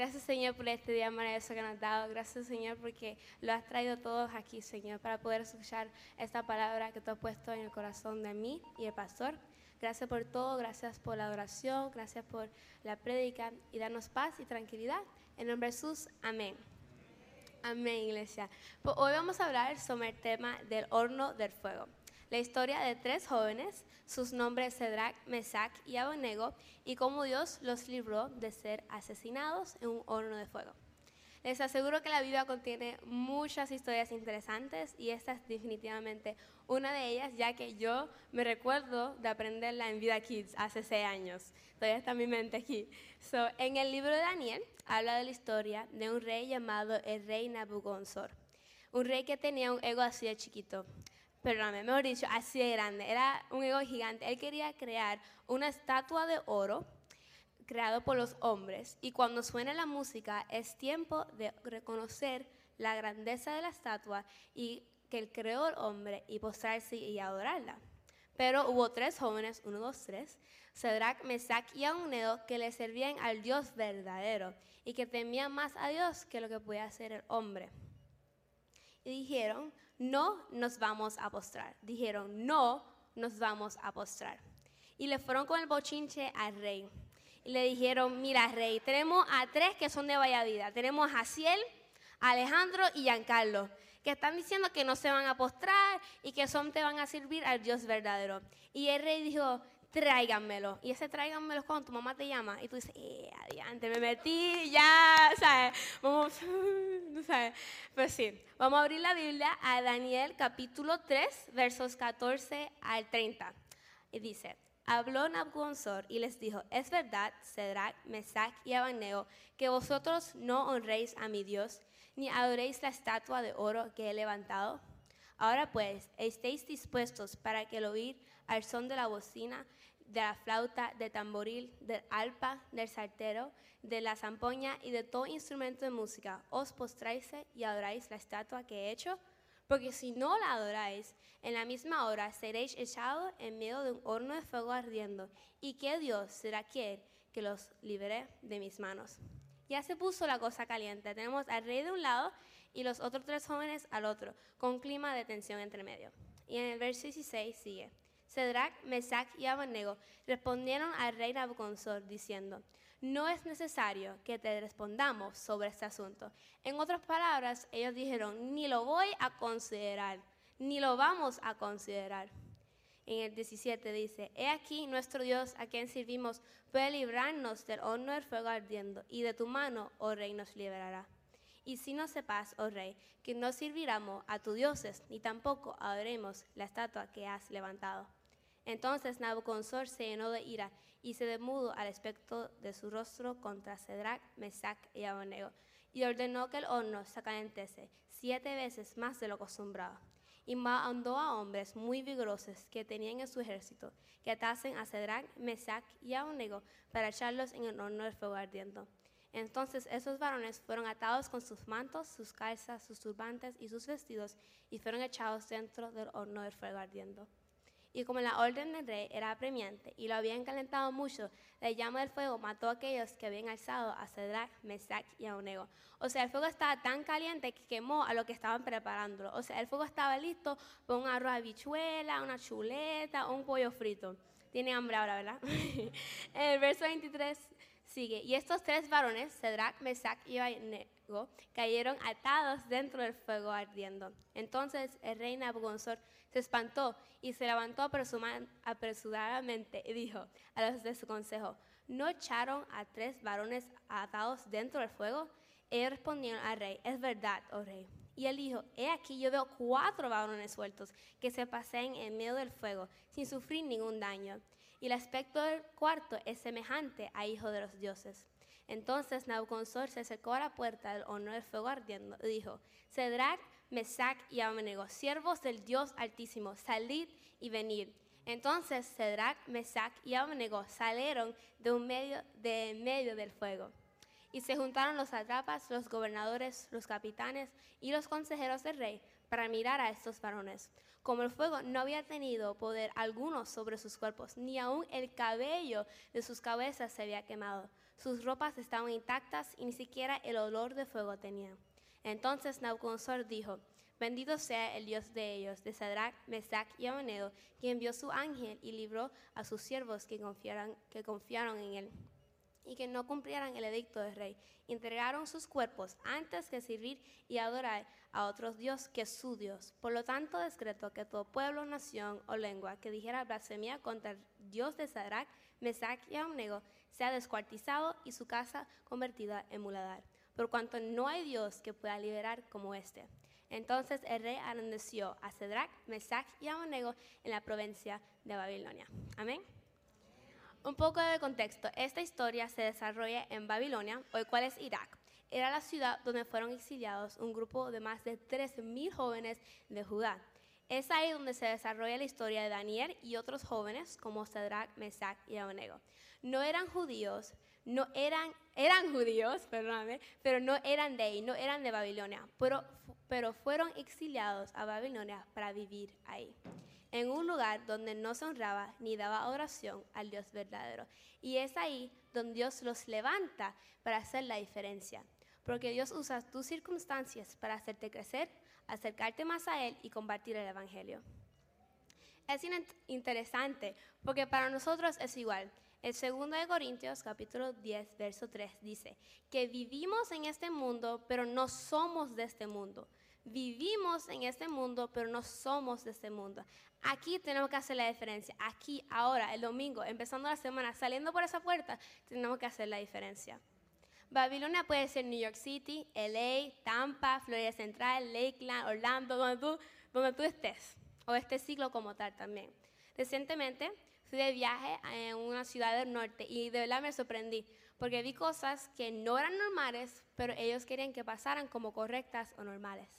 Gracias, Señor, por este día maravilloso que nos has dado. Gracias, Señor, porque lo has traído todos aquí, Señor, para poder escuchar esta palabra que tú has puesto en el corazón de mí y el pastor. Gracias por todo, gracias por la adoración, gracias por la prédica y darnos paz y tranquilidad. En nombre de Jesús, amén. Amén, iglesia. Pues hoy vamos a hablar sobre el tema del horno del fuego. La historia de tres jóvenes, sus nombres Cedrac, Mesac y Abednego, y cómo Dios los libró de ser asesinados en un horno de fuego. Les aseguro que la Biblia contiene muchas historias interesantes y esta es definitivamente una de ellas, ya que yo me recuerdo de aprenderla en Vida Kids hace seis años. Todavía está en mi mente aquí. So, en el libro de Daniel habla de la historia de un rey llamado el rey Nabucodonosor. Un rey que tenía un ego así de chiquito perdóname, mejor dicho, así de grande, era un ego gigante. Él quería crear una estatua de oro creado por los hombres y cuando suene la música es tiempo de reconocer la grandeza de la estatua y que él creó el hombre y postrarse y adorarla. Pero hubo tres jóvenes, uno, dos, tres, Cedrac, Mesac y Abednego, que le servían al Dios verdadero y que temían más a Dios que lo que podía hacer el hombre. Y dijeron, no nos vamos a postrar. Dijeron, no nos vamos a postrar. Y le fueron con el bochinche al rey. Y le dijeron, mira rey, tenemos a tres que son de Valladida. Tenemos a Ciel, Alejandro y Giancarlo, que están diciendo que no se van a postrar y que son te van a servir al Dios verdadero. Y el rey dijo, tráiganmelo. Y ese tráiganmelo cuando tu mamá te llama y tú dices, eh, adiante, me metí, ya, ¿sabes? Vamos, ¿sabes? Pues sí, vamos a abrir la Biblia a Daniel capítulo 3, versos 14 al 30. Y dice, habló Nabucodonosor y les dijo, es verdad, Cedrac, Mesac y Abednego, que vosotros no honréis a mi Dios, ni adoréis la estatua de oro que he levantado. Ahora pues, estéis dispuestos para que el oír al son de la bocina de la flauta, del tamboril, del alpa, del saltero, de la zampoña y de todo instrumento de música, os postráis y adoráis la estatua que he hecho, porque si no la adoráis, en la misma hora seréis echados en medio de un horno de fuego ardiendo, y que Dios será quien que los libere de mis manos. Ya se puso la cosa caliente. Tenemos al rey de un lado y los otros tres jóvenes al otro, con clima de tensión entre medio. Y en el verso 16 sigue. Cedrac, Mesac y Abednego respondieron al rey Nabucodonosor diciendo, no es necesario que te respondamos sobre este asunto. En otras palabras, ellos dijeron, ni lo voy a considerar, ni lo vamos a considerar. En el 17 dice, he aquí nuestro Dios a quien servimos puede librarnos del horno del fuego ardiendo, y de tu mano, oh rey, nos liberará. Y si no sepas, oh rey, que no serviremos a tus dioses, ni tampoco adoremos la estatua que has levantado. Entonces Nabucodonosor se llenó de ira y se demudó al aspecto de su rostro contra Cedrac, Mesac y Abednego, y ordenó que el horno se calentese siete veces más de lo acostumbrado. Y mandó a hombres muy vigorosos que tenían en su ejército que atasen a Cedrac, Mesac y Abednego para echarlos en el horno del fuego ardiendo. Entonces esos varones fueron atados con sus mantos, sus calzas, sus turbantes y sus vestidos y fueron echados dentro del horno del fuego ardiendo. Y como la orden del rey era apremiante y lo habían calentado mucho, la llama del fuego mató a aquellos que habían alzado a Cedrac, Mesac y Abednego. O sea, el fuego estaba tan caliente que quemó a lo que estaban preparándolo. O sea, el fuego estaba listo para un arroz de habichuela, una chuleta un pollo frito. Tiene hambre ahora, ¿verdad? el verso 23 sigue. Y estos tres varones, Cedrac, Mesac y Abednego, cayeron atados dentro del fuego ardiendo. Entonces el rey Nabucodonosor se espantó y se levantó apresuradamente y dijo a los de su consejo, ¿no echaron a tres varones atados dentro del fuego? Ellos respondieron al rey, es verdad, oh rey. Y él dijo, he aquí yo veo cuatro varones sueltos que se pasean en medio del fuego sin sufrir ningún daño. Y el aspecto del cuarto es semejante a hijo de los dioses. Entonces Nabucodonosor se acercó a la puerta del horno del fuego ardiendo y dijo, Cedrac, Mesac y Abednego, siervos del Dios Altísimo, salid y venid. Entonces Cedrac, Mesac y Abednego salieron de, un medio, de medio del fuego. Y se juntaron los atrapas, los gobernadores, los capitanes y los consejeros del rey para mirar a estos varones. Como el fuego no había tenido poder alguno sobre sus cuerpos, ni aun el cabello de sus cabezas se había quemado. Sus ropas estaban intactas y ni siquiera el olor de fuego tenían. Entonces Nabucodonosor dijo, Bendito sea el Dios de ellos, de Sadrach, Mesach y Abednego, que envió su ángel y libró a sus siervos que confiaron, en él y que no cumplieran el edicto del rey. Entregaron sus cuerpos antes que servir y adorar a otros dios que su Dios. Por lo tanto, decreto que todo pueblo, nación o lengua que dijera blasfemia contra el Dios de Sadrach, Mesach y Abednego sea descuartizado y su casa convertida en muladar. Por cuanto no hay Dios que pueda liberar como este. Entonces el rey arendeció a Cedrac, Mesach y Abednego en la provincia de Babilonia. Amén. Un poco de contexto. Esta historia se desarrolla en Babilonia, hoy cual es Irak. Era la ciudad donde fueron exiliados un grupo de más de 3.000 jóvenes de Judá. Es ahí donde se desarrolla la historia de Daniel y otros jóvenes como Cedrac, Mesach y Abednego. No eran judíos, no eran, eran judíos, perdóname, pero no eran de ahí, no eran de Babilonia, pero, pero fueron exiliados a Babilonia para vivir ahí, en un lugar donde no se honraba ni daba oración al Dios verdadero. Y es ahí donde Dios los levanta para hacer la diferencia, porque Dios usa tus circunstancias para hacerte crecer, acercarte más a Él y compartir el Evangelio. Es interesante porque para nosotros es igual. El segundo de Corintios, capítulo 10, verso 3, dice que vivimos en este mundo, pero no somos de este mundo. Vivimos en este mundo, pero no somos de este mundo. Aquí tenemos que hacer la diferencia. Aquí, ahora, el domingo, empezando la semana, saliendo por esa puerta, tenemos que hacer la diferencia. Babilonia puede ser New York City, LA, Tampa, Florida Central, Lakeland, Orlando, donde tú, donde tú estés, o este siglo como tal también. Recientemente fui de viaje en una ciudad del norte y de verdad me sorprendí porque vi cosas que no eran normales, pero ellos querían que pasaran como correctas o normales.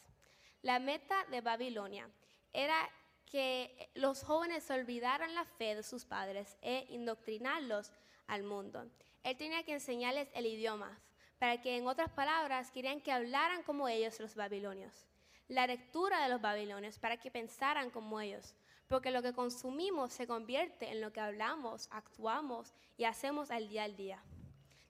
La meta de Babilonia era que los jóvenes olvidaran la fe de sus padres e indoctrinarlos al mundo. Él tenía que enseñarles el idioma, para que en otras palabras querían que hablaran como ellos los babilonios. La lectura de los babilonios para que pensaran como ellos porque lo que consumimos se convierte en lo que hablamos, actuamos y hacemos al día al día.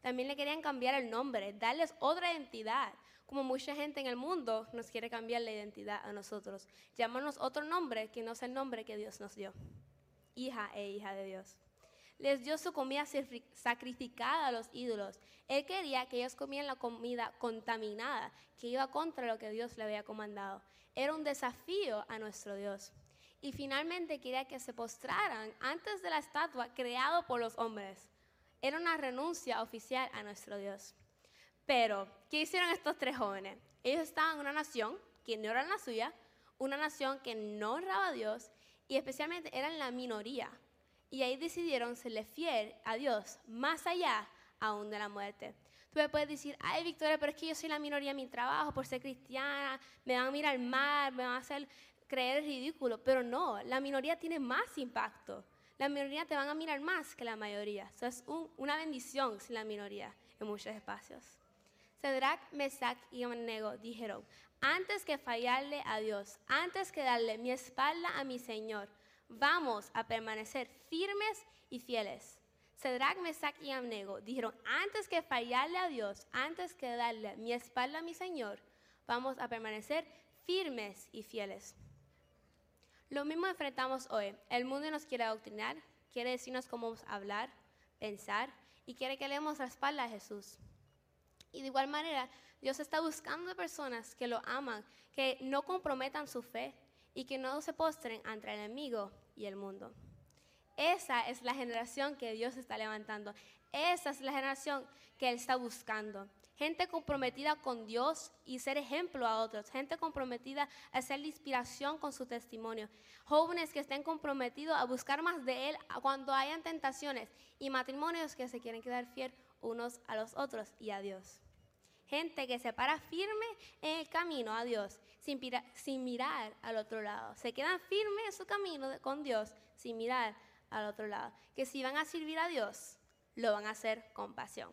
También le querían cambiar el nombre, darles otra identidad, como mucha gente en el mundo nos quiere cambiar la identidad a nosotros, llamarnos otro nombre que no es el nombre que Dios nos dio, hija e hija de Dios. Les dio su comida sacrificada a los ídolos. Él quería que ellos comieran la comida contaminada, que iba contra lo que Dios le había comandado. Era un desafío a nuestro Dios y finalmente quería que se postraran antes de la estatua creado por los hombres. Era una renuncia oficial a nuestro Dios. Pero, ¿qué hicieron estos tres jóvenes? Ellos estaban en una nación que no era la suya, una nación que no honraba a Dios y especialmente eran la minoría. Y ahí decidieron serle fiel a Dios, más allá aún de la muerte. Tú me puedes decir, ay Victoria, pero es que yo soy la minoría en mi trabajo por ser cristiana, me van a mirar mal, me van a hacer creer ridículo, pero no, la minoría tiene más impacto. La minoría te van a mirar más que la mayoría. Eso es una bendición sin la minoría en muchos espacios. Cedrac, Mesac y Abednego dijeron, antes que fallarle a Dios, antes que darle mi espalda a mi Señor, vamos a permanecer firmes y fieles. Cedrac, Mesac y Abednego dijeron, antes que fallarle a Dios, antes que darle mi espalda a mi Señor, vamos a permanecer firmes y fieles. Lo mismo enfrentamos hoy. El mundo nos quiere adoctrinar, quiere decirnos cómo hablar, pensar y quiere que leemos la espalda a Jesús. Y de igual manera, Dios está buscando personas que lo aman, que no comprometan su fe y que no se postren ante el enemigo y el mundo. Esa es la generación que Dios está levantando. Esa es la generación que Él está buscando gente comprometida con Dios y ser ejemplo a otros, gente comprometida a ser la inspiración con su testimonio, jóvenes que estén comprometidos a buscar más de Él cuando hayan tentaciones y matrimonios que se quieren quedar fiel unos a los otros y a Dios. Gente que se para firme en el camino a Dios sin, mirar al otro lado. Se quedan firmes en su camino con Dios sin mirar al otro lado. Que si van a servir a Dios, lo van a hacer con pasión.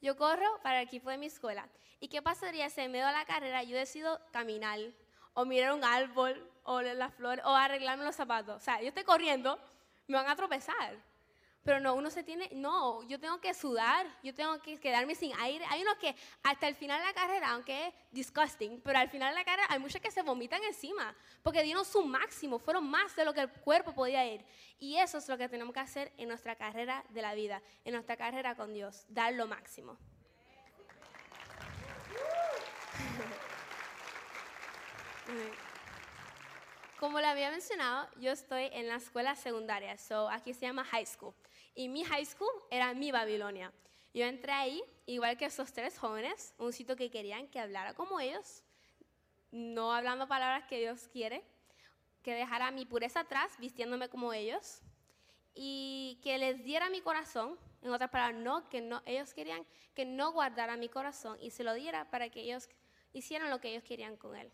Yo corro para el equipo de mi escuela. ¿Y qué pasaría si en medio de la carrera yo decido caminar o mirar un árbol o las flores o arreglarme los zapatos? O sea, yo estoy corriendo, me van a tropezar. Pero no, uno se tiene, no, yo tengo que sudar, yo tengo que quedarme sin aire. Hay unos que hasta el final de la carrera, aunque es disgusting, pero al final de la carrera hay muchos que se vomitan encima, porque dieron su máximo, fueron más de lo que el cuerpo podía ir. Y eso es lo que tenemos que hacer en nuestra carrera de la vida, en nuestra carrera con Dios, dar lo máximo. Como le había mencionado, yo estoy en la escuela secundaria, so aquí se llama high school. Y mi high school era mi Babilonia. Yo entré ahí, igual que esos tres jóvenes, un sitio que querían que hablara como ellos, no hablando palabras que Dios quiere, que dejara mi pureza atrás, vistiéndome como ellos, y que les diera mi corazón, en otras palabras, no, que no, ellos querían que no guardara mi corazón y se lo diera para que ellos hicieran lo que ellos querían con él.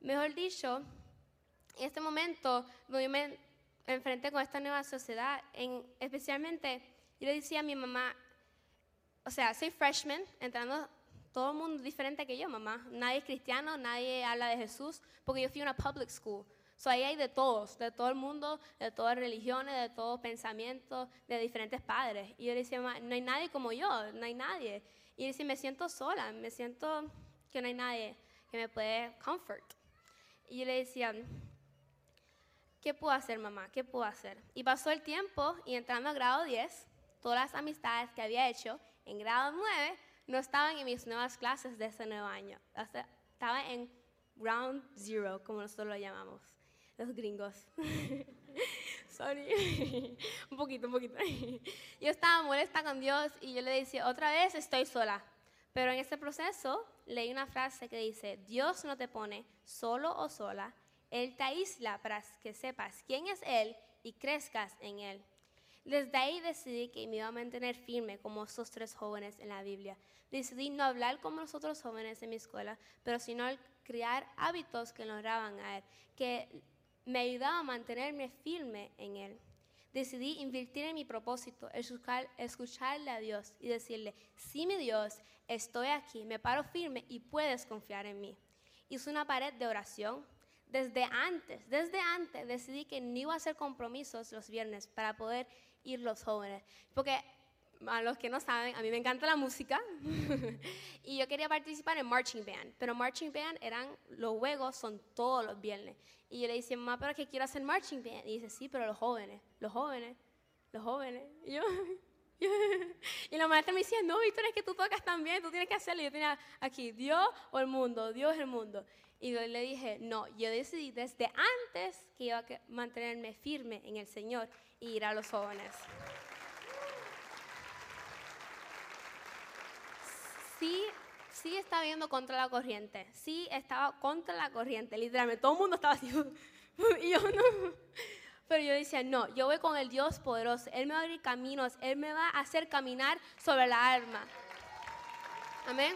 Mejor dicho, en este momento yo me enfrenté con esta nueva sociedad, en, especialmente yo le decía a mi mamá, o sea, soy freshman, entrando todo el mundo diferente que yo, mamá. Nadie es cristiano, nadie habla de Jesús, porque yo fui a una public school. So ahí hay de todos, de todo el mundo, de todas religiones, de todos pensamientos, de diferentes padres. Y yo le decía, mamá, no hay nadie como yo, no hay nadie. Y me siento sola, me siento que no hay nadie que me puede comfort. Y yo le decía, ¿qué puedo hacer, mamá? ¿Qué puedo hacer? Y pasó el tiempo y entrando a grado 10, todas las amistades que había hecho en grado 9 no estaban en mis nuevas clases de ese nuevo año. Estaba en ground zero, como nosotros lo llamamos, los gringos. Sorry, un poquito, un poquito. Yo estaba molesta con Dios y yo le decía, otra vez estoy sola. Pero en ese proceso leí una frase que dice, Dios no te pone solo o sola, Él te aísla para que sepas quién es Él y crezcas en Él. Desde ahí decidí que me iba a mantener firme como esos tres jóvenes en la Biblia. Decidí no hablar como los otros jóvenes en mi escuela, pero sino crear hábitos que honraban a Él, que me ayudaban a mantenerme firme en Él decidí invertir en mi propósito, escuchar, escucharle a Dios y decirle, sí mi Dios, estoy aquí, me paro firme y puedes confiar en mí. Hice una pared de oración. Desde antes, desde antes decidí que no iba a hacer compromisos los viernes para poder ir los jóvenes. Porque a los que no saben, a mí me encanta la música y yo quería participar en marching band, pero marching band eran, los juegos son todos los viernes. Y yo le decía, mamá, pero que quiero hacer marching band. Y dice, sí, pero los jóvenes, los jóvenes, los jóvenes. Y yo, y la maestra me decía, no, Víctor, es que tú tocas también, tú tienes que hacerlo. Y yo tenía aquí, Dios o el mundo, Dios el mundo. Y yo le dije, no, yo decidí desde antes que iba a mantenerme firme en el Señor y ir a los jóvenes. sí, sí estaba viendo contra la corriente, sí estaba contra la corriente, literalmente, todo el mundo estaba así, y yo no. Pero yo decía, no, yo voy con el Dios poderoso, Él me va a abrir caminos, Él me va a hacer caminar sobre la alma. Amén.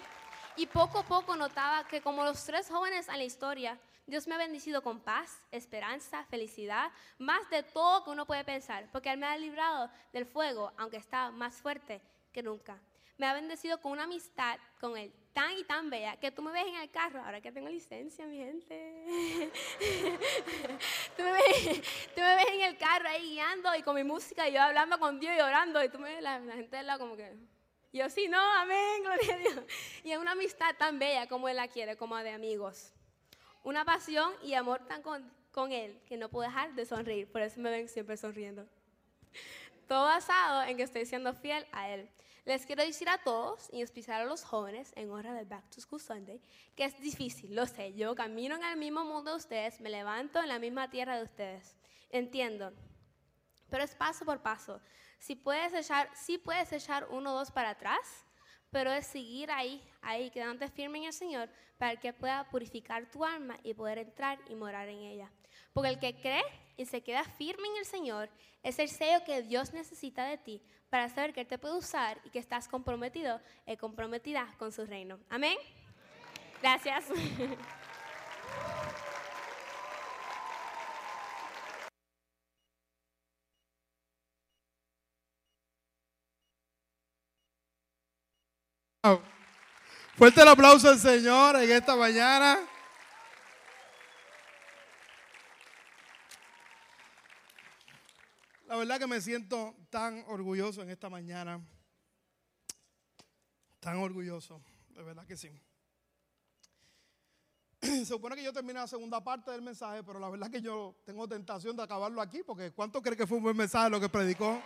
Y poco a poco notaba que como los tres jóvenes en la historia, Dios me ha bendecido con paz, esperanza, felicidad, más de todo que uno puede pensar, porque Él me ha librado del fuego, aunque está más fuerte que nunca me ha bendecido con una amistad con él tan y tan bella que tú me ves en el carro, ahora que tengo licencia, mi gente. tú, me ves, tú, me ves, en el carro ahí guiando y con mi música y yo hablando con Dios y orando y tú me ves la, gente de lado como que... yo sí, no, amén, gloria a Dios. Y es una amistad tan bella como Él la quiere, como de amigos. Una pasión y amor tan con, con Él que no puedo dejar de sonreír. Por eso me ven siempre sonriendo. Todo basado en que estoy siendo fiel a Él. Les quiero decir a todos y especial a los jóvenes en hora del Back to School Sunday que es difícil, lo sé. Yo camino en el mismo mundo de ustedes, me levanto en la misma tierra de ustedes. Entiendo. Pero es paso por paso. Si puedes echar, sí puedes echar uno o dos para atrás, pero es seguir ahí, ahí, quedándote firme en el Señor para que pueda purificar tu alma y poder entrar y morar en ella. Porque el que cree y se queda firme en el Señor es el sello que Dios necesita de ti para saber que Él te puede usar y que estás comprometido y comprometida con su reino. Amén. Gracias. Fuerte el aplauso al Señor en esta mañana. La verdad que me siento tan orgulloso en esta mañana. Tan orgulloso, de verdad que sí. Se supone que yo termine la segunda parte del mensaje, pero la verdad que yo tengo tentación de acabarlo aquí, porque ¿cuánto cree que fue un buen mensaje lo que predicó?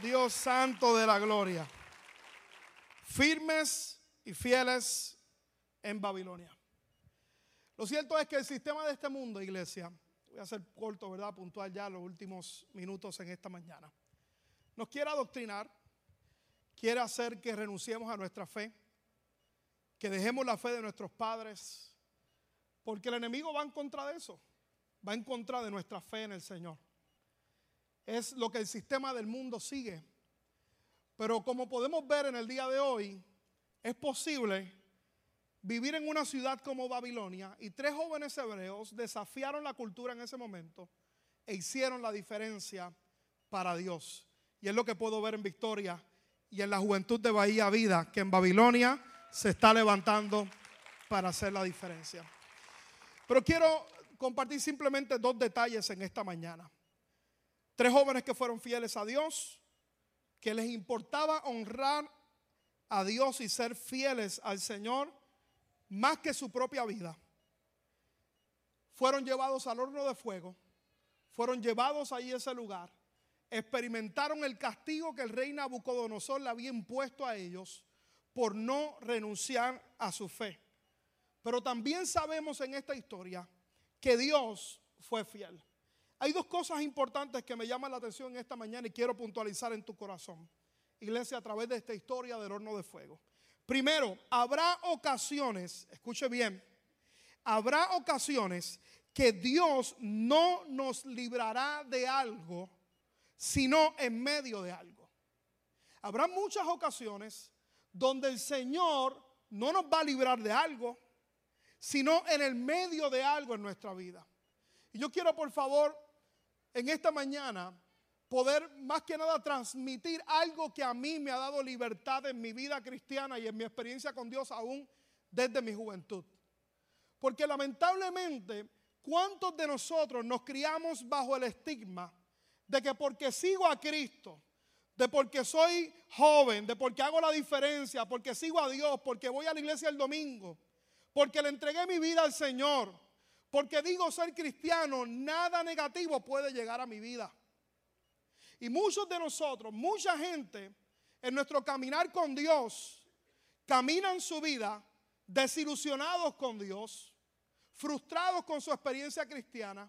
Dios santo de la gloria. Firmes y fieles en Babilonia. Lo cierto es que el sistema de este mundo, iglesia, voy a ser corto, ¿verdad? Puntual ya los últimos minutos en esta mañana. Nos quiere adoctrinar, quiere hacer que renunciemos a nuestra fe, que dejemos la fe de nuestros padres, porque el enemigo va en contra de eso, va en contra de nuestra fe en el Señor. Es lo que el sistema del mundo sigue. Pero como podemos ver en el día de hoy, es posible vivir en una ciudad como Babilonia y tres jóvenes hebreos desafiaron la cultura en ese momento e hicieron la diferencia para Dios. Y es lo que puedo ver en Victoria y en la juventud de Bahía Vida, que en Babilonia se está levantando para hacer la diferencia. Pero quiero compartir simplemente dos detalles en esta mañana. Tres jóvenes que fueron fieles a Dios, que les importaba honrar a Dios y ser fieles al Señor más que su propia vida, fueron llevados al horno de fuego, fueron llevados ahí a ese lugar, experimentaron el castigo que el rey Nabucodonosor le había impuesto a ellos por no renunciar a su fe. Pero también sabemos en esta historia que Dios fue fiel. Hay dos cosas importantes que me llaman la atención esta mañana y quiero puntualizar en tu corazón. Iglesia, a través de esta historia del horno de fuego. Primero, habrá ocasiones, escuche bien, habrá ocasiones que Dios no nos librará de algo, sino en medio de algo. Habrá muchas ocasiones donde el Señor no nos va a librar de algo, sino en el medio de algo en nuestra vida. Y yo quiero, por favor, en esta mañana poder más que nada transmitir algo que a mí me ha dado libertad en mi vida cristiana y en mi experiencia con Dios aún desde mi juventud. Porque lamentablemente, ¿cuántos de nosotros nos criamos bajo el estigma de que porque sigo a Cristo, de porque soy joven, de porque hago la diferencia, porque sigo a Dios, porque voy a la iglesia el domingo, porque le entregué mi vida al Señor, porque digo ser cristiano, nada negativo puede llegar a mi vida? Y muchos de nosotros, mucha gente en nuestro caminar con Dios, caminan su vida desilusionados con Dios, frustrados con su experiencia cristiana,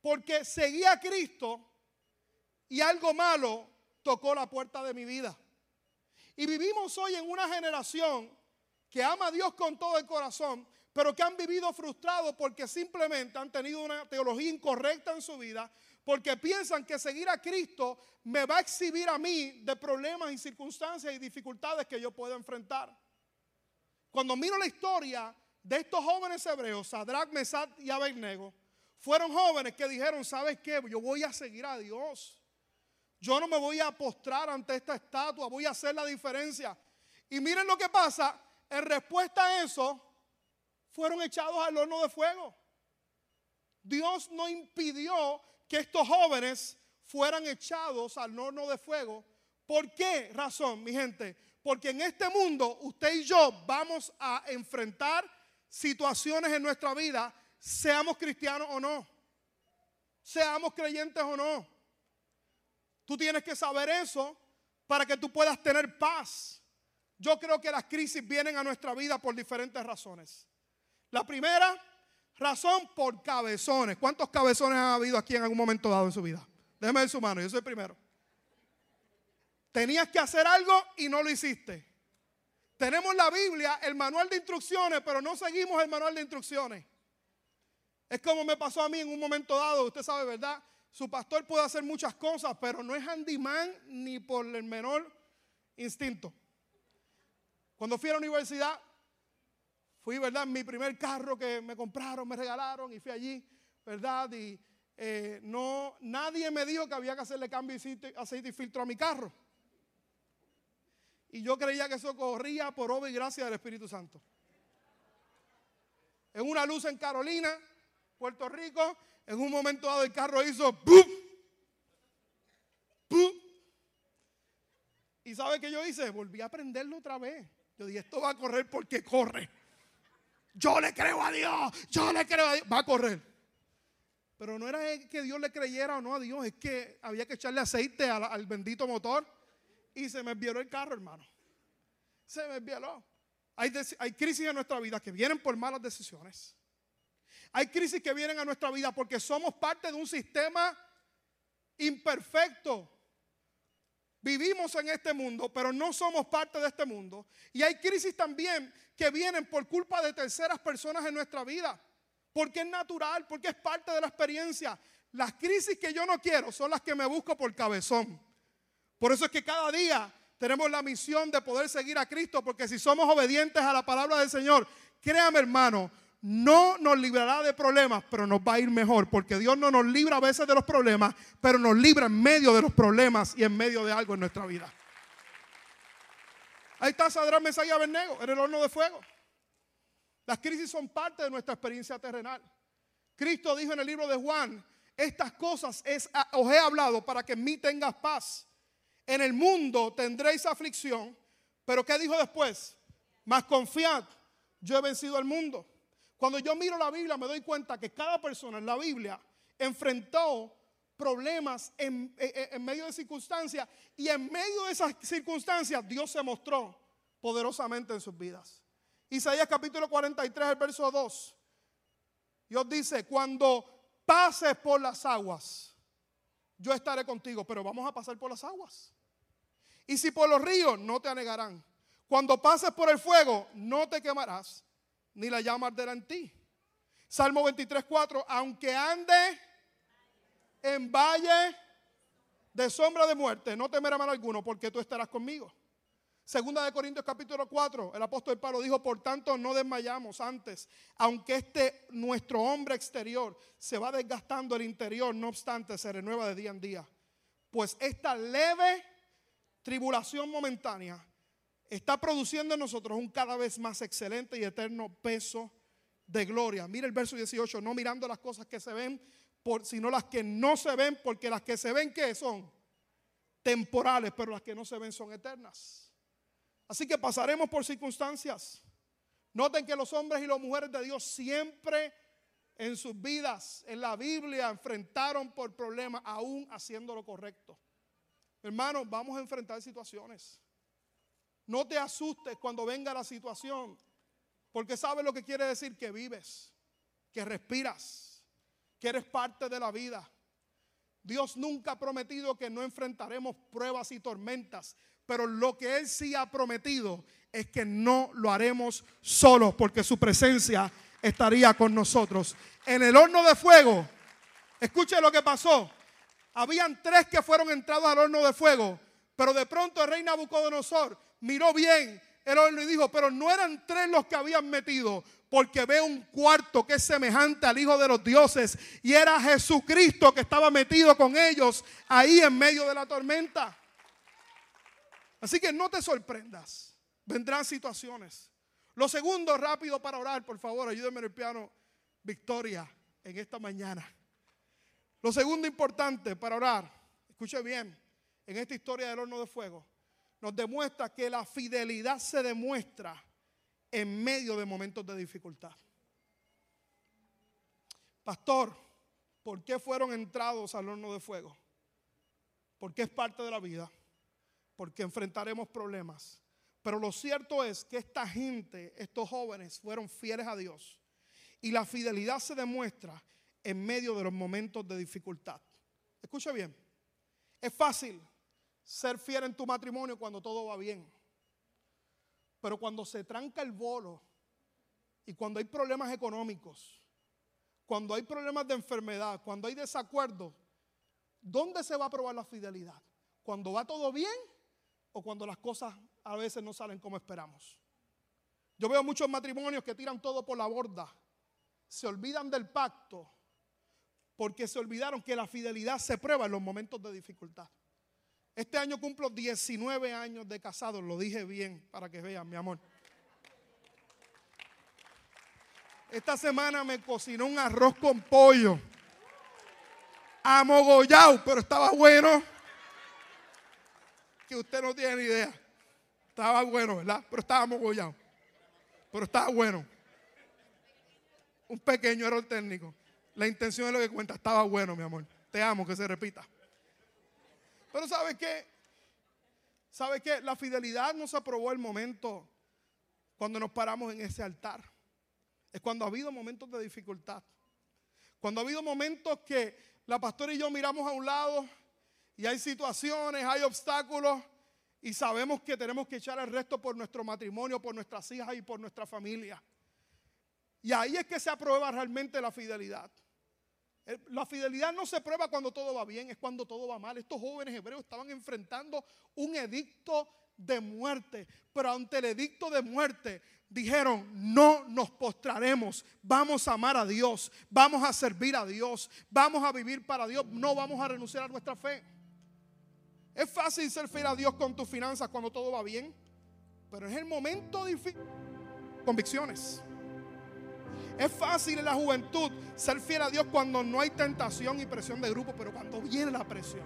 porque seguía a Cristo y algo malo tocó la puerta de mi vida. Y vivimos hoy en una generación que ama a Dios con todo el corazón, pero que han vivido frustrados porque simplemente han tenido una teología incorrecta en su vida, porque piensan que seguir a Cristo me va a exhibir a mí de problemas y circunstancias y dificultades que yo puedo enfrentar. Cuando miro la historia de estos jóvenes hebreos, Sadrach, Mesach y Abednego, fueron jóvenes que dijeron, ¿sabes qué? Yo voy a seguir a Dios. Yo no me voy a postrar ante esta estatua, voy a hacer la diferencia. Y miren lo que pasa, en respuesta a eso, fueron echados al horno de fuego. Dios no impidió que estos jóvenes fueran echados al horno de fuego. ¿Por qué razón, mi gente? Porque en este mundo usted y yo vamos a enfrentar situaciones en nuestra vida, seamos cristianos o no, seamos creyentes o no. Tú tienes que saber eso para que tú puedas tener paz. Yo creo que las crisis vienen a nuestra vida por diferentes razones. La primera razón por cabezones. ¿Cuántos cabezones ha habido aquí en algún momento dado en su vida? Déjeme ver su mano, yo soy el primero. Tenías que hacer algo y no lo hiciste. Tenemos la Biblia, el manual de instrucciones, pero no seguimos el manual de instrucciones. Es como me pasó a mí en un momento dado, usted sabe, ¿verdad? Su pastor puede hacer muchas cosas, pero no es handyman ni por el menor instinto. Cuando fui a la universidad, Fui, ¿verdad? Mi primer carro que me compraron, me regalaron y fui allí, ¿verdad? Y eh, no, nadie me dijo que había que hacerle cambio de aceite y filtro a mi carro. Y yo creía que eso corría por obra y gracia del Espíritu Santo. En una luz en Carolina, Puerto Rico, en un momento dado el carro hizo ¡pum! ¡pum! ¿Y sabe qué yo hice? Volví a prenderlo otra vez. Yo dije, esto va a correr porque corre. Yo le creo a Dios, yo le creo a Dios. Va a correr. Pero no era que Dios le creyera o no a Dios, es que había que echarle aceite al, bendito motor y se me envió el carro, hermano. Se me envió. Hay, hay crisis en nuestra vida que vienen por malas decisiones. Hay crisis que vienen a nuestra vida porque somos parte de un sistema imperfecto. Vivimos en este mundo, pero no somos parte de este mundo. Y hay crisis también que vienen por culpa de terceras personas en nuestra vida. Porque es natural, porque es parte de la experiencia. Las crisis que yo no quiero son las que me busco por cabezón. Por eso es que cada día tenemos la misión de poder seguir a Cristo, porque si somos obedientes a la palabra del Señor, créame hermano, no nos librará de problemas, pero nos va a ir mejor, porque Dios no nos libra a veces de los problemas, pero nos libra en medio de los problemas y en medio de algo en nuestra vida. Ahí está Sadrán Mesías y en el horno de fuego. Las crisis son parte de nuestra experiencia terrenal. Cristo dijo en el libro de Juan, estas cosas os he hablado para que en mí tengas paz. En el mundo tendréis aflicción, pero ¿qué dijo después? Más confiad, yo he vencido al mundo. Cuando yo miro la Biblia me doy cuenta que cada persona en la Biblia enfrentó problemas en, medio de circunstancias y en medio de esas circunstancias Dios se mostró poderosamente en sus vidas. Isaías capítulo 43, el verso 2. Dios dice, cuando pases por las aguas, yo estaré contigo, pero vamos a pasar por las aguas. Y si por los ríos, no te anegarán. Cuando pases por el fuego, no te quemarás ni la llama arderá en ti. Salmo 23, 4, aunque ande en valle de sombra de muerte, no temerá mal alguno, porque tú estarás conmigo. Segunda de Corintios capítulo 4, el apóstol Pablo dijo, por tanto no desmayamos antes, aunque este nuestro hombre exterior se va desgastando el interior, no obstante se renueva de día en día. Pues esta leve tribulación momentánea está produciendo en nosotros un cada vez más excelente y eterno peso de gloria. Mira el verso 18, no mirando las cosas que se ven, sino las que no se ven, porque las que se ven, ¿qué son? Temporales, pero las que no se ven son eternas. Así que pasaremos por circunstancias. Noten que los hombres y las mujeres de Dios siempre en sus vidas, en la Biblia, enfrentaron por problemas, aún haciendo lo correcto. Hermanos, vamos a enfrentar situaciones. No te asustes cuando venga la situación, porque sabes lo que quiere decir que vives, que respiras, que eres parte de la vida. Dios nunca ha prometido que no enfrentaremos pruebas y tormentas, pero lo que Él sí ha prometido es que no lo haremos solos, porque su presencia estaría con nosotros. En el horno de fuego, escuche lo que pasó. Habían tres que fueron entrados al horno de fuego, pero de pronto el rey Nabucodonosor miró bien el horno y dijo, pero no eran tres los que habían metido, porque ve un cuarto que es semejante al Hijo de los dioses, y era Jesucristo que estaba metido con ellos ahí en medio de la tormenta. Así que no te sorprendas, vendrán situaciones. Lo segundo, rápido para orar, por favor, ayúdenme en el piano, Victoria, en esta mañana. Lo segundo importante para orar, escuche bien, en esta historia del horno de fuego, nos demuestra que la fidelidad se demuestra en medio de momentos de dificultad. Pastor, ¿por qué fueron entrados al horno de fuego? Porque es parte de la vida, porque enfrentaremos problemas. Pero lo cierto es que esta gente, estos jóvenes, fueron fieles a Dios. Y la fidelidad se demuestra en medio de los momentos de dificultad. Escucha bien, es fácil ser fiel en tu matrimonio cuando todo va bien. Pero cuando se tranca el bolo y cuando hay problemas económicos, cuando hay problemas de enfermedad, cuando hay desacuerdo, ¿dónde se va a probar la fidelidad? ¿Cuando va todo bien o cuando las cosas a veces no salen como esperamos? Yo veo muchos matrimonios que tiran todo por la borda, se olvidan del pacto porque se olvidaron que la fidelidad se prueba en los momentos de dificultad. Este año cumplo 19 años de casado, lo dije bien para que vean, mi amor. Esta semana me cocinó un arroz con pollo. Amogollado, pero estaba bueno. Que usted no tiene ni idea. Estaba bueno, ¿verdad? Pero estaba amogollado. Pero estaba bueno. Un pequeño error técnico. La intención es lo que cuenta. Estaba bueno, mi amor. Te amo, que se repita. Pero ¿sabe qué? ¿Sabe qué? La fidelidad no se aprobó el momento cuando nos paramos en ese altar. Es cuando ha habido momentos de dificultad. Cuando ha habido momentos que la pastora y yo miramos a un lado y hay situaciones, hay obstáculos y sabemos que tenemos que echar el resto por nuestro matrimonio, por nuestras hijas y por nuestra familia. Y ahí es que se aprueba realmente la fidelidad. La fidelidad no se prueba cuando todo va bien, es cuando todo va mal. Estos jóvenes hebreos estaban enfrentando un edicto de muerte, pero ante el edicto de muerte dijeron, no nos postraremos, vamos a amar a Dios, vamos a servir a Dios, vamos a vivir para Dios, no vamos a renunciar a nuestra fe. Es fácil ser fiel a Dios con tus finanzas cuando todo va bien, pero es el momento difícil. Convicciones. Es fácil en la juventud ser fiel a Dios cuando no hay tentación y presión de grupo, pero cuando viene la presión,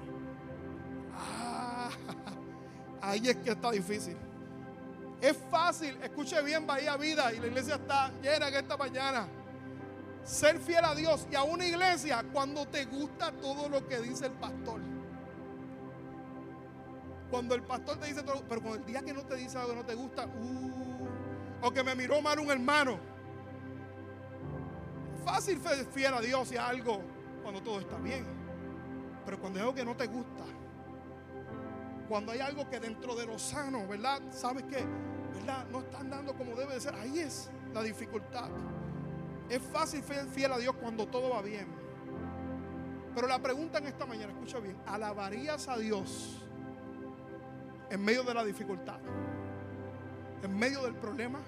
ah, ahí es que está difícil. Es fácil, escuche bien Bahía Vida y la iglesia está llena en esta mañana. Ser fiel a Dios y a una iglesia cuando te gusta todo lo que dice el pastor. Cuando el pastor te dice todo, pero cuando el día que no te dice algo que no te gusta, uh, o que me miró mal un hermano fácil ser fiel a Dios y algo cuando todo está bien. Pero cuando hay algo que no te gusta, cuando hay algo que dentro de lo sano, ¿verdad? Sabes que, ¿verdad? No están dando como debe de ser. Ahí es la dificultad. Es fácil ser fiel a Dios cuando todo va bien. Pero la pregunta en esta mañana, escucha bien, ¿alabarías a Dios en medio de la dificultad? ¿En medio del problema?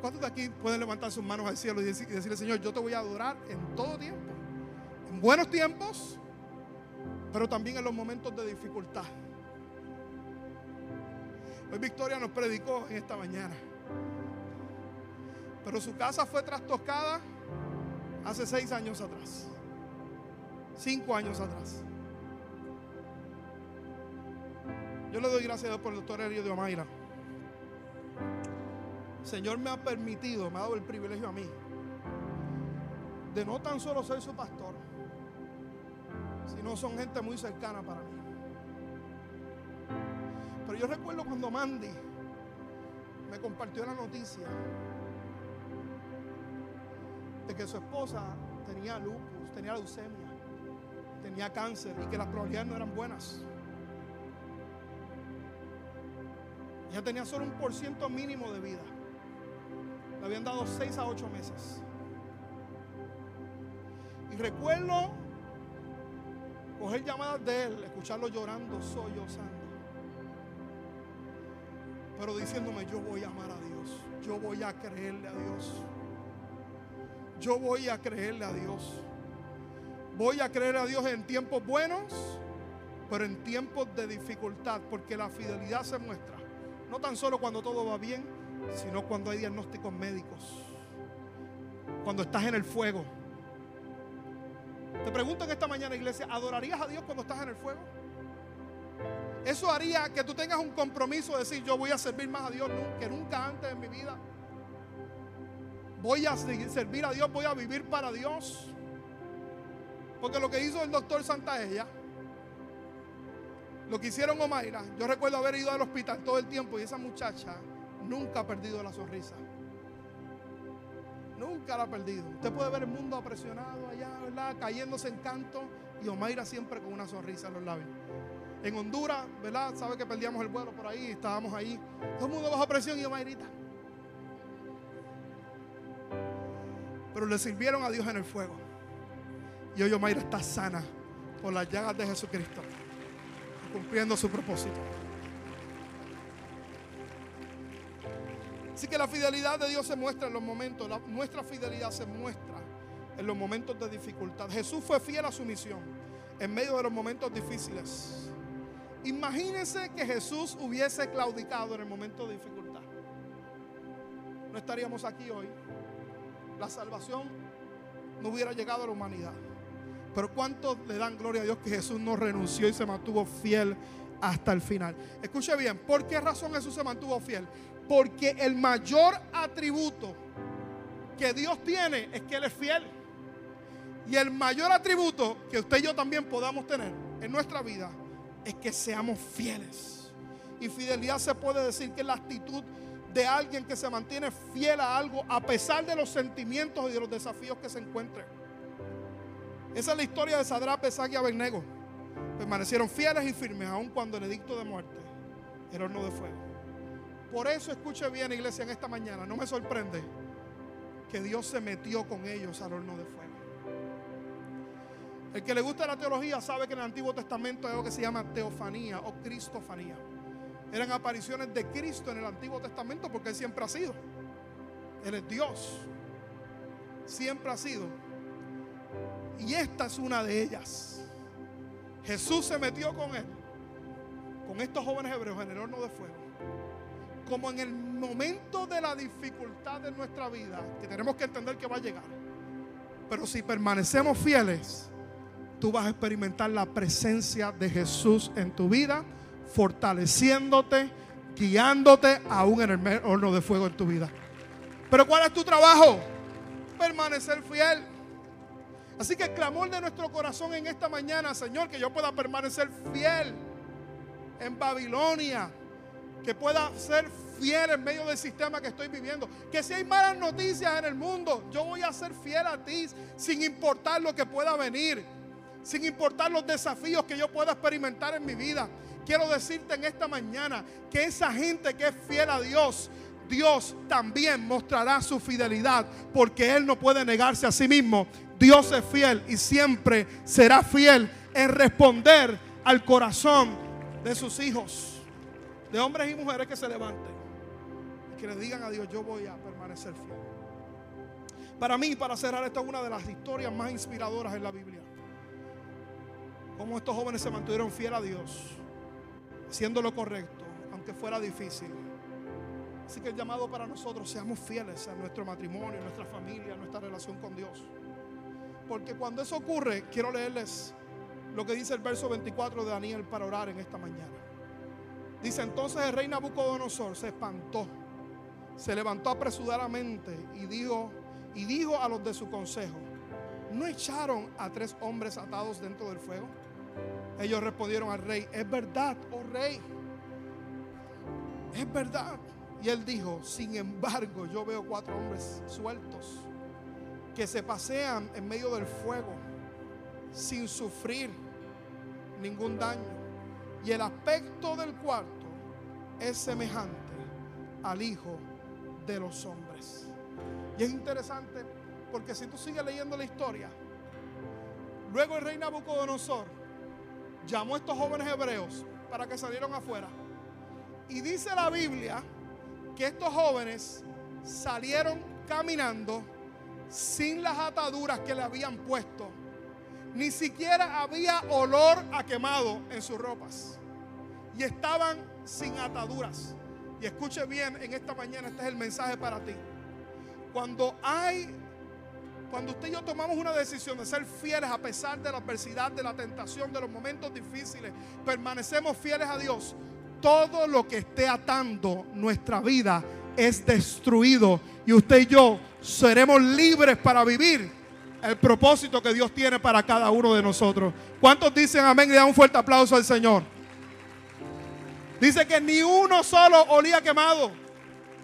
¿Cuántos de aquí pueden levantar sus manos al cielo y decirle, Señor, yo te voy a adorar en todo tiempo? En buenos tiempos, pero también en los momentos de dificultad. Hoy Victoria nos predicó en esta mañana. Pero su casa fue trastocada hace seis años atrás. Cinco años atrás. Yo le doy gracias a Dios por el doctor Elio de Omaira. Señor me ha permitido, me ha dado el privilegio a mí de no tan solo ser su pastor, sino son gente muy cercana para mí. Pero yo recuerdo cuando Mandy me compartió la noticia de que su esposa tenía lupus, tenía leucemia, tenía cáncer y que las probabilidades no eran buenas. Ella tenía solo un por ciento mínimo de vida. Le habían dado seis a ocho meses. Y recuerdo coger llamadas de él, escucharlo llorando, sollozando. Pero diciéndome, yo voy a amar a Dios. Yo voy a creerle a Dios. Yo voy a creerle a Dios. Voy a creer a Dios en tiempos buenos, pero en tiempos de dificultad, porque la fidelidad se muestra. No tan solo cuando todo va bien, sino cuando hay diagnósticos médicos, cuando estás en el fuego. Te pregunto en esta mañana, iglesia, ¿adorarías a Dios cuando estás en el fuego? Eso haría que tú tengas un compromiso de decir, yo voy a servir más a Dios que nunca antes en mi vida. Voy a servir a Dios, voy a vivir para Dios. Porque lo que hizo el doctor Santaella, lo que hicieron Omaira, yo recuerdo haber ido al hospital todo el tiempo y esa muchacha nunca ha perdido la sonrisa. Nunca la ha perdido. Usted puede ver el mundo apresionado allá, ¿verdad? Cayéndose en canto y Omaira siempre con una sonrisa en los labios. En Honduras, ¿verdad? Sabe que perdíamos el vuelo por ahí, estábamos ahí. Todo el mundo bajo presión y Omairita. Pero le sirvieron a Dios en el fuego. Y hoy Omaira está sana por las llagas de Jesucristo, cumpliendo su propósito. Así que la fidelidad de Dios se muestra en los momentos, nuestra fidelidad se muestra en los momentos de dificultad. Jesús fue fiel a su misión en medio de los momentos difíciles. Imagínense que Jesús hubiese claudicado en el momento de dificultad. No estaríamos aquí hoy. la salvación no hubiera llegado a la humanidad. Pero ¿cuántos le dan gloria a Dios que Jesús no renunció y se mantuvo fiel hasta el final? Escuche bien, ¿por qué razón Jesús se mantuvo fiel? Porque el mayor atributo que Dios tiene es que Él es fiel. Y el mayor atributo que usted y yo también podamos tener en nuestra vida es que seamos fieles. Y fidelidad se puede decir que es la actitud de alguien que se mantiene fiel a algo a pesar de los sentimientos y de los desafíos que se encuentre. Esa es la historia de Sadrach, Pesach y Abednego. Permanecieron fieles y firmes aun cuando el edicto de muerte era horno de fuego. Por eso escuche bien, iglesia, en esta mañana. No me sorprende que Dios se metió con ellos al horno de fuego. El que le gusta la teología sabe que en el Antiguo Testamento hay algo que se llama teofanía o cristofanía. Eran apariciones de Cristo en el Antiguo Testamento porque Él siempre ha sido. Él es Dios. Siempre ha sido. Y esta es una de ellas. Jesús se metió con él, con estos jóvenes hebreos en el horno de fuego. Como en el momento de la dificultad de nuestra vida, que tenemos que entender que va a llegar. Pero si permanecemos fieles, tú vas a experimentar la presencia de Jesús en tu vida, fortaleciéndote, guiándote aún en el horno de fuego en tu vida. Pero ¿cuál es tu trabajo? Permanecer fiel. Así que el clamor de nuestro corazón en esta mañana, Señor, que yo pueda permanecer fiel en Babilonia, que pueda ser fiel en medio del sistema que estoy viviendo. Que si hay malas noticias en el mundo, yo voy a ser fiel a ti sin importar lo que pueda venir, sin importar los desafíos que yo pueda experimentar en mi vida. Quiero decirte en esta mañana que esa gente que es fiel a Dios, Dios también mostrará su fidelidad porque Él no puede negarse a sí mismo. Dios es fiel y siempre será fiel en responder al corazón de sus hijos, de hombres y mujeres que se levanten y que le digan a Dios, yo voy a permanecer fiel. Para mí, para cerrar, esta es una de las historias más inspiradoras en la Biblia. Cómo estos jóvenes se mantuvieron fieles a Dios, haciendo lo correcto, aunque fuera difícil. Así que el llamado para nosotros, seamos fieles a nuestro matrimonio, a nuestra familia, a nuestra relación con Dios. Porque cuando eso ocurre, quiero leerles lo que dice el verso 24 de Daniel para orar en esta mañana. Dice entonces el rey Nabucodonosor se espantó, se levantó apresuradamente y dijo, y dijo a los de su consejo, ¿no echaron a tres hombres atados dentro del fuego? Ellos respondieron al rey, es verdad, oh rey, es verdad. Y él dijo, sin embargo, yo veo cuatro hombres sueltos que se pasean en medio del fuego sin sufrir ningún daño. Y el aspecto del cuarto es semejante al Hijo de los hombres. Y es interesante porque si tú sigues leyendo la historia, luego el rey Nabucodonosor llamó a estos jóvenes hebreos para que salieran afuera. Y dice la Biblia que estos jóvenes salieron caminando sin las ataduras que le habían puesto. Ni siquiera había olor a quemado en sus ropas. Y estaban sin ataduras. Y escuche bien en esta mañana, este es el mensaje para ti. Cuando hay, cuando usted y yo tomamos una decisión de ser fieles a pesar de la adversidad, de la tentación, de los momentos difíciles, permanecemos fieles a Dios, todo lo que esté atando nuestra vida es destruido y usted y yo seremos libres para vivir el propósito que Dios tiene para cada uno de nosotros. ¿Cuántos dicen amén y dan un fuerte aplauso al Señor? Dice que ni uno solo olía quemado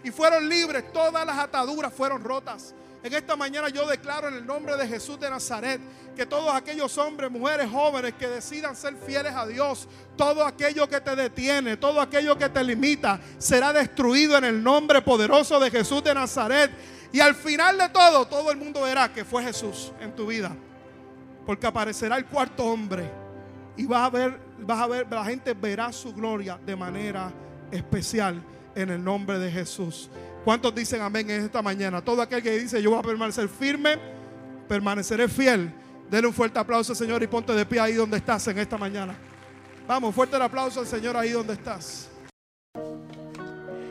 y fueron libres, todas las ataduras fueron rotas. En esta mañana yo declaro en el nombre de Jesús de Nazaret que todos aquellos hombres, mujeres, jóvenes que decidan ser fieles a Dios, todo aquello que te detiene, todo aquello que te limita, será destruido en el nombre poderoso de Jesús de Nazaret. Y al final de todo, todo el mundo verá que fue Jesús en tu vida. Porque aparecerá el cuarto hombre y vas a ver, vas a ver, la gente verá su gloria de manera especial en el nombre de Jesús. ¿Cuántos dicen amén en esta mañana? Todo aquel que dice yo voy a permanecer firme, permaneceré fiel. Denle un fuerte aplauso al Señor y ponte de pie ahí donde estás en esta mañana. Vamos, fuerte el aplauso al Señor ahí donde estás.